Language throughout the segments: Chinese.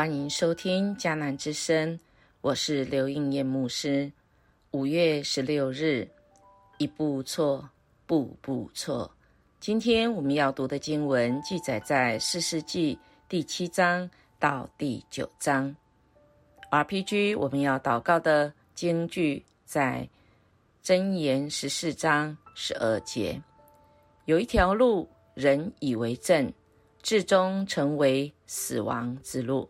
欢迎收听迦南之声，我是刘应艳牧师。五月十六日，一步错，步步错。今天我们要读的经文记载在四世纪第七章到第九章。RPG 我们要祷告的经句在箴言十四章十二节。有一条路，人以为正。至终成为死亡之路。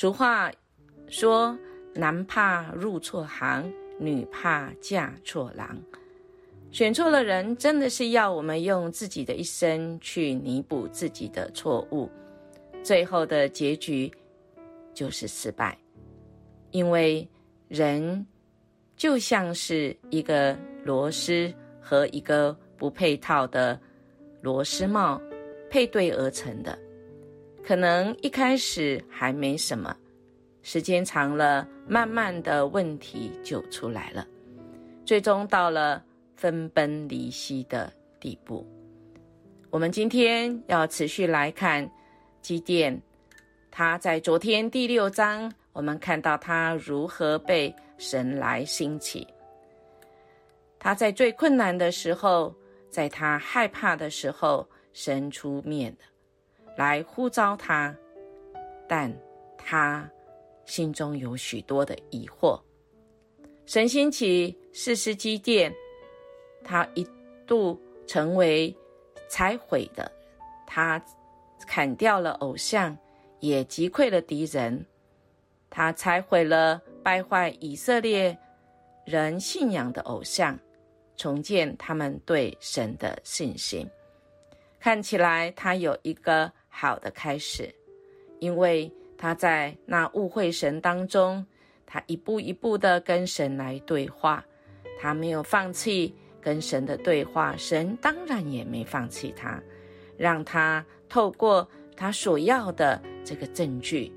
俗话说：“男怕入错行，女怕嫁错郎。”选错了人，真的是要我们用自己的一生去弥补自己的错误，最后的结局就是失败。因为人就像是一个螺丝和一个不配套的螺丝帽。配对而成的，可能一开始还没什么，时间长了，慢慢的问题就出来了，最终到了分崩离析的地步。我们今天要持续来看基甸，他在昨天第六章，我们看到他如何被神来兴起。他在最困难的时候，在他害怕的时候。神出面的来呼召他，但他心中有许多的疑惑。神兴起四世基殿，他一度成为拆毁的，他砍掉了偶像，也击溃了敌人，他拆毁了败坏以色列人信仰的偶像，重建他们对神的信心。看起来他有一个好的开始，因为他在那误会神当中，他一步一步的跟神来对话，他没有放弃跟神的对话，神当然也没放弃他，让他透过他所要的这个证据，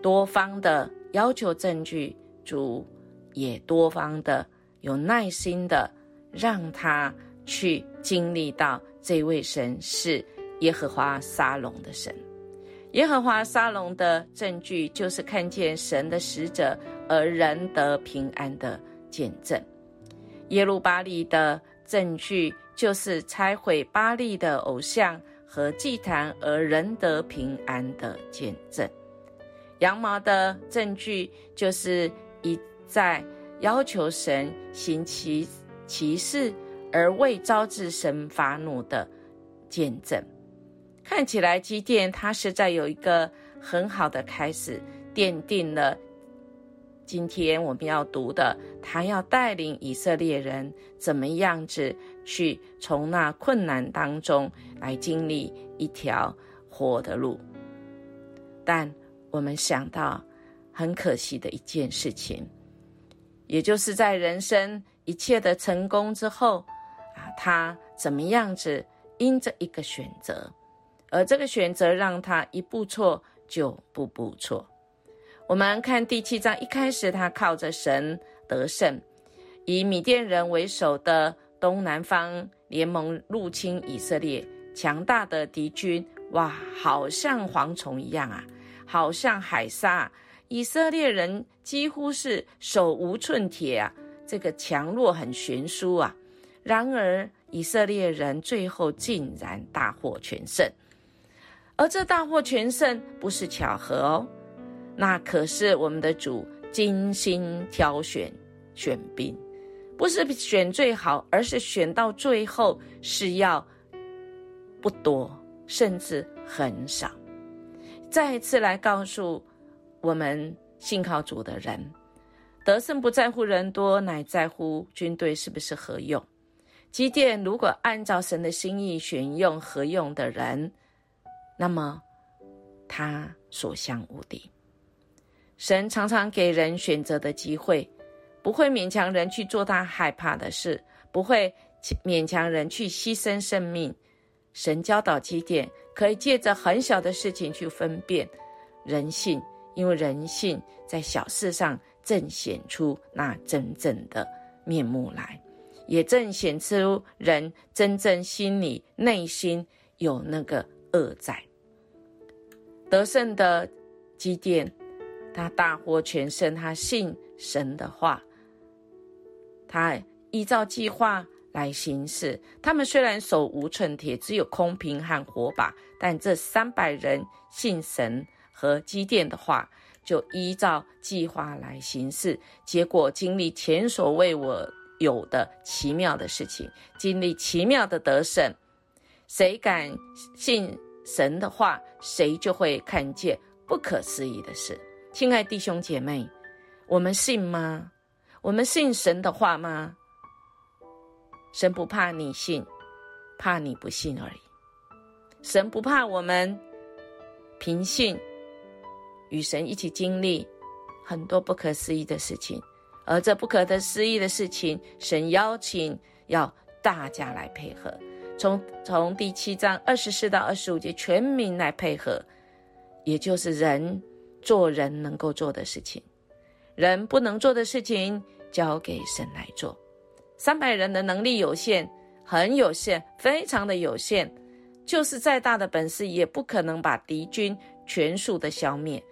多方的要求证据，主也多方的有耐心的让他去经历到。这位神是耶和华沙龙的神，耶和华沙龙的证据就是看见神的使者而人得平安的见证；耶路巴利的证据就是拆毁巴利的偶像和祭坛而人得平安的见证；羊毛的证据就是一再要求神行其其事。而未招致神发怒的见证，看起来基甸他是在有一个很好的开始，奠定了今天我们要读的，他要带领以色列人怎么样子去从那困难当中来经历一条活的路。但我们想到很可惜的一件事情，也就是在人生一切的成功之后。啊他怎么样子？因着一个选择，而这个选择让他一步错就步步错。我们看第七章一开始，他靠着神得胜，以米甸人为首的东南方联盟入侵以色列，强大的敌军哇，好像蝗虫一样啊，好像海沙，以色列人几乎是手无寸铁啊，这个强弱很悬殊啊。然而，以色列人最后竟然大获全胜，而这大获全胜不是巧合哦，那可是我们的主精心挑选选兵，不是选最好，而是选到最后是要不多，甚至很少。再一次来告诉我们信靠主的人，得胜不在乎人多，乃在乎军队是不是合用。基甸如果按照神的心意选用合用的人，那么他所向无敌。神常常给人选择的机会，不会勉强人去做他害怕的事，不会勉强人去牺牲生命。神教导基点，可以借着很小的事情去分辨人性，因为人性在小事上正显出那真正的面目来。也正显出人真正心里内心有那个恶在。得胜的基甸，他大获全胜，他信神的话，他依照计划来行事。他们虽然手无寸铁，只有空瓶和火把，但这三百人信神和基甸的话，就依照计划来行事。结果经历前所未我有的奇妙的事情，经历奇妙的得胜。谁敢信神的话，谁就会看见不可思议的事。亲爱弟兄姐妹，我们信吗？我们信神的话吗？神不怕你信，怕你不信而已。神不怕我们凭信与神一起经历很多不可思议的事情，而这不可得思议的事情，神邀请要大家来配合。从从第七章二十四到二十五节，全民来配合，也就是人做人能够做的事情，人不能做的事情交给神来做。三百人的能力有限，很有限，非常的有限，就是再大的本事也不可能把敌军全数的消灭，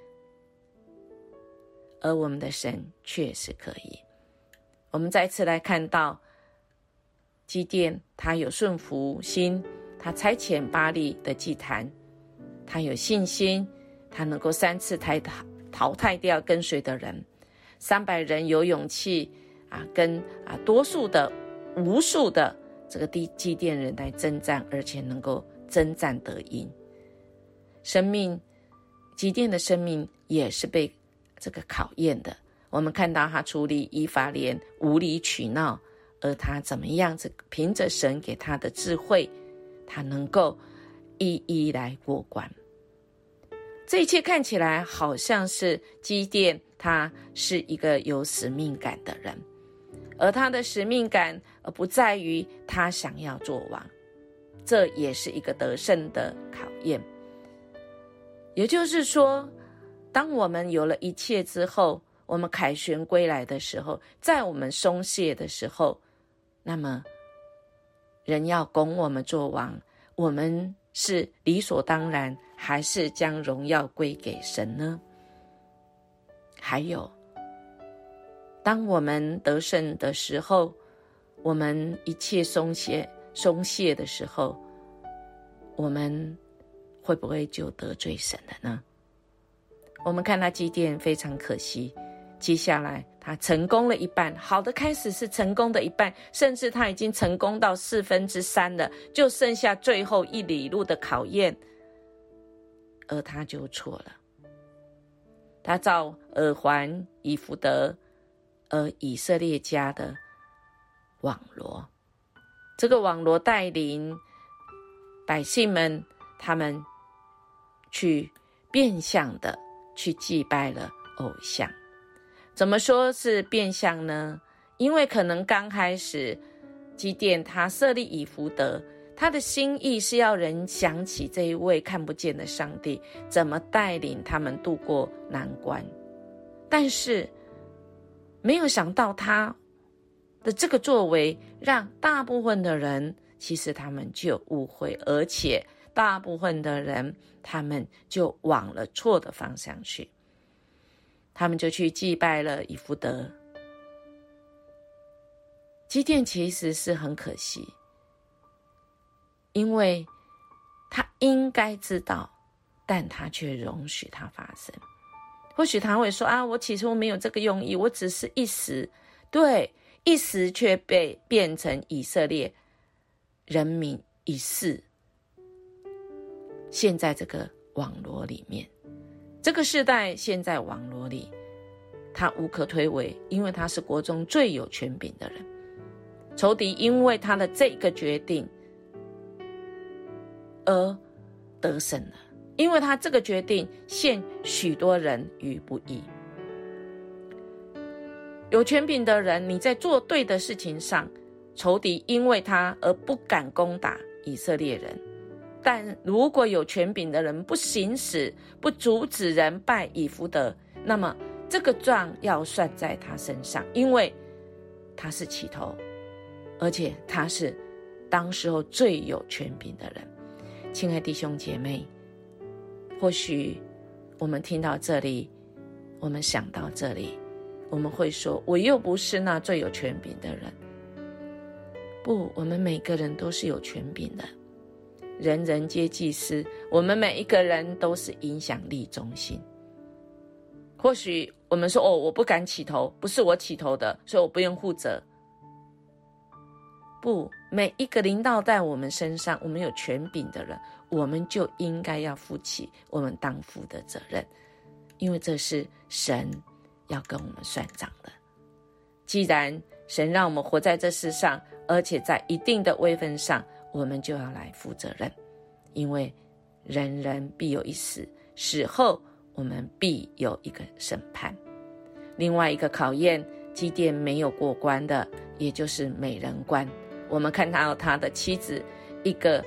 而我们的神确实可以。我们再次来看到。祭奠，他有顺服心，他差遣巴利的祭坛，他有信心，他能够三次淘淘汰掉跟随的人，三百人有勇气啊，跟啊多数的无数的这个地祭奠人来征战，而且能够征战得赢。生命祭奠的生命也是被这个考验的。我们看到他处理以法连无理取闹。而他怎么样子？凭着神给他的智慧，他能够一一来过关。这一切看起来好像是基甸，他是一个有使命感的人，而他的使命感，而不在于他想要做王，这也是一个得胜的考验。也就是说，当我们有了一切之后，我们凯旋归来的时候，在我们松懈的时候。那么，人要供我们做王，我们是理所当然，还是将荣耀归给神呢？还有，当我们得胜的时候，我们一切松懈、松懈的时候，我们会不会就得罪神了呢？我们看他祭奠，非常可惜。接下来，他成功了一半。好的开始是成功的一半，甚至他已经成功到四分之三了，就剩下最后一里路的考验，而他就错了。他造耳环以福德，而以色列家的网罗，这个网罗带领百姓们，他们去变相的去祭拜了偶像。怎么说是变相呢？因为可能刚开始基甸他设立以福德，他的心意是要人想起这一位看不见的上帝怎么带领他们度过难关，但是没有想到他的这个作为，让大部分的人其实他们就误会，而且大部分的人他们就往了错的方向去。他们就去祭拜了以福德。基甸其实是很可惜，因为他应该知道，但他却容许它发生。或许他会说：“啊，我起初没有这个用意，我只是一时，对一时却被变成以色列人民一世。现在这个网络里面。”这个时代现在网络里，他无可推诿，因为他是国中最有权柄的人。仇敌因为他的这个决定而得胜了，因为他这个决定陷许多人于不义。有权柄的人，你在做对的事情上，仇敌因为他而不敢攻打以色列人。但如果有权柄的人不行使、不阻止人拜以福德，那么这个账要算在他身上，因为他是起头，而且他是当时候最有权柄的人。亲爱弟兄姐妹，或许我们听到这里，我们想到这里，我们会说：“我又不是那最有权柄的人。”不，我们每个人都是有权柄的，人人皆祭司。我们每一个人都是影响力中心。或许我们说：“哦，我不敢起头，不是我起头的，所以我不用负责。”不，每一个领导在我们身上，我们有权柄的人，我们就应该要负起我们当负的责任，因为这是神要跟我们算账的。既然神让我们活在这世上，而且在一定的位分上，我们就要来负责任，因为人人必有一死，死后我们必有一个审判。另外一个考验，祭奠没有过关的，也就是美人关。我们看到他的妻子，一个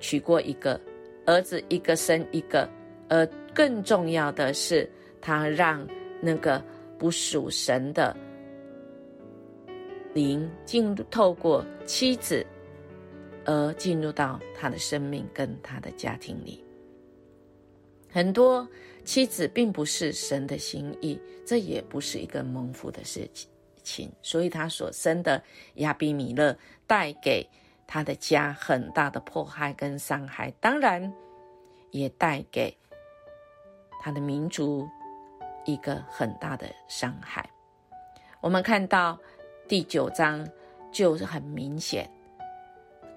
娶过一个儿子，一个生一个，而更重要的是，他让那个不属神的灵进，透过妻子而进入到他的生命跟他的家庭里。很多妻子并不是神的心意，这也不是一个蒙福的事情。所以他所生的亚比米勒带给他的家很大的迫害跟伤害，当然也带给他的民族一个很大的伤害。我们看到第九章就是很明显，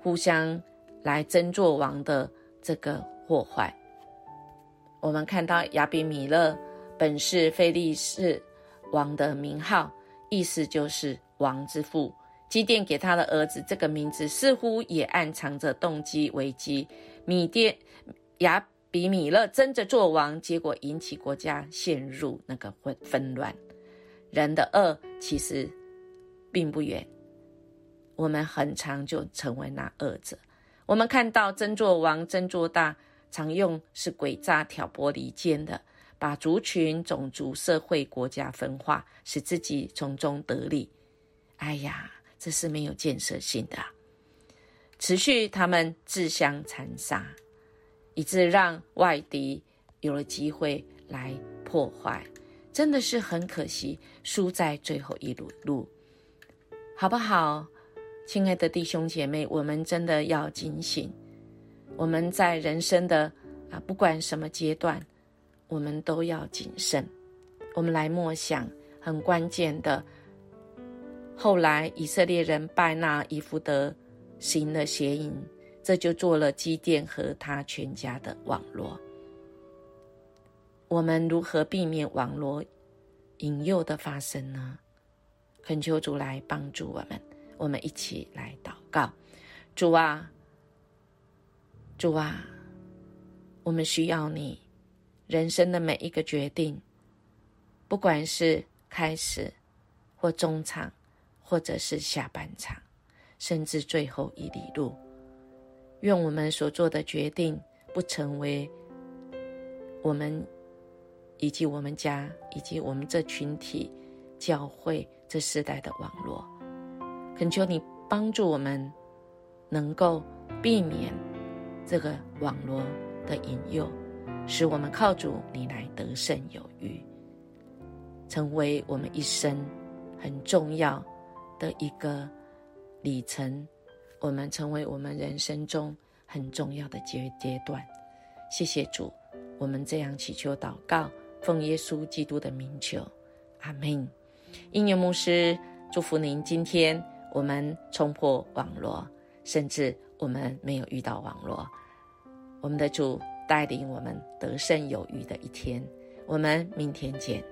互相来争做王的这个祸患。我们看到亚比米勒本是菲利士王的名号。意思就是王之父，基甸给他的儿子这个名字，似乎也暗藏着动机危机。米甸亚比米勒争着做王，结果引起国家陷入那个混纷乱。人的恶其实并不远，我们很常就成为那恶者。我们看到争做王、争做大，常用是诡诈、挑拨离间的。把族群、种族、社会、国家分化，使自己从中得利。哎呀，这是没有建设性的。持续他们自相残杀，以致让外敌有了机会来破坏，真的是很可惜，输在最后一路路，好不好？亲爱的弟兄姐妹，我们真的要警醒。我们在人生的啊，不管什么阶段。我们都要谨慎。我们来默想很关键的。后来以色列人拜那以弗德行了邪淫，这就做了基甸和他全家的网络。我们如何避免网络引诱的发生呢？恳求主来帮助我们。我们一起来祷告：主啊，主啊，我们需要你。人生的每一个决定，不管是开始或中场，或者是下半场，甚至最后一里路，愿我们所做的决定不成为我们以及我们家以及我们这群体教会这时代的网络。恳求你帮助我们，能够避免这个网络的引诱。使我们靠主你来得胜有余，成为我们一生很重要的一个里程。我们成为我们人生中很重要的阶阶段。谢谢主，我们这样祈求祷告，奉耶稣基督的名求，阿门。音乐牧师祝福您。今天我们冲破网络，甚至我们没有遇到网络，我们的主。带领我们得胜有余的一天，我们明天见。